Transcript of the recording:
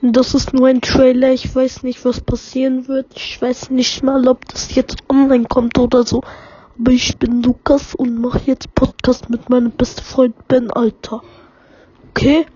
Das ist nur ein Trailer. Ich weiß nicht, was passieren wird. Ich weiß nicht mal, ob das jetzt online kommt oder so. Aber ich bin Lukas und mache jetzt Podcast mit meinem besten Freund Ben Alter. Okay?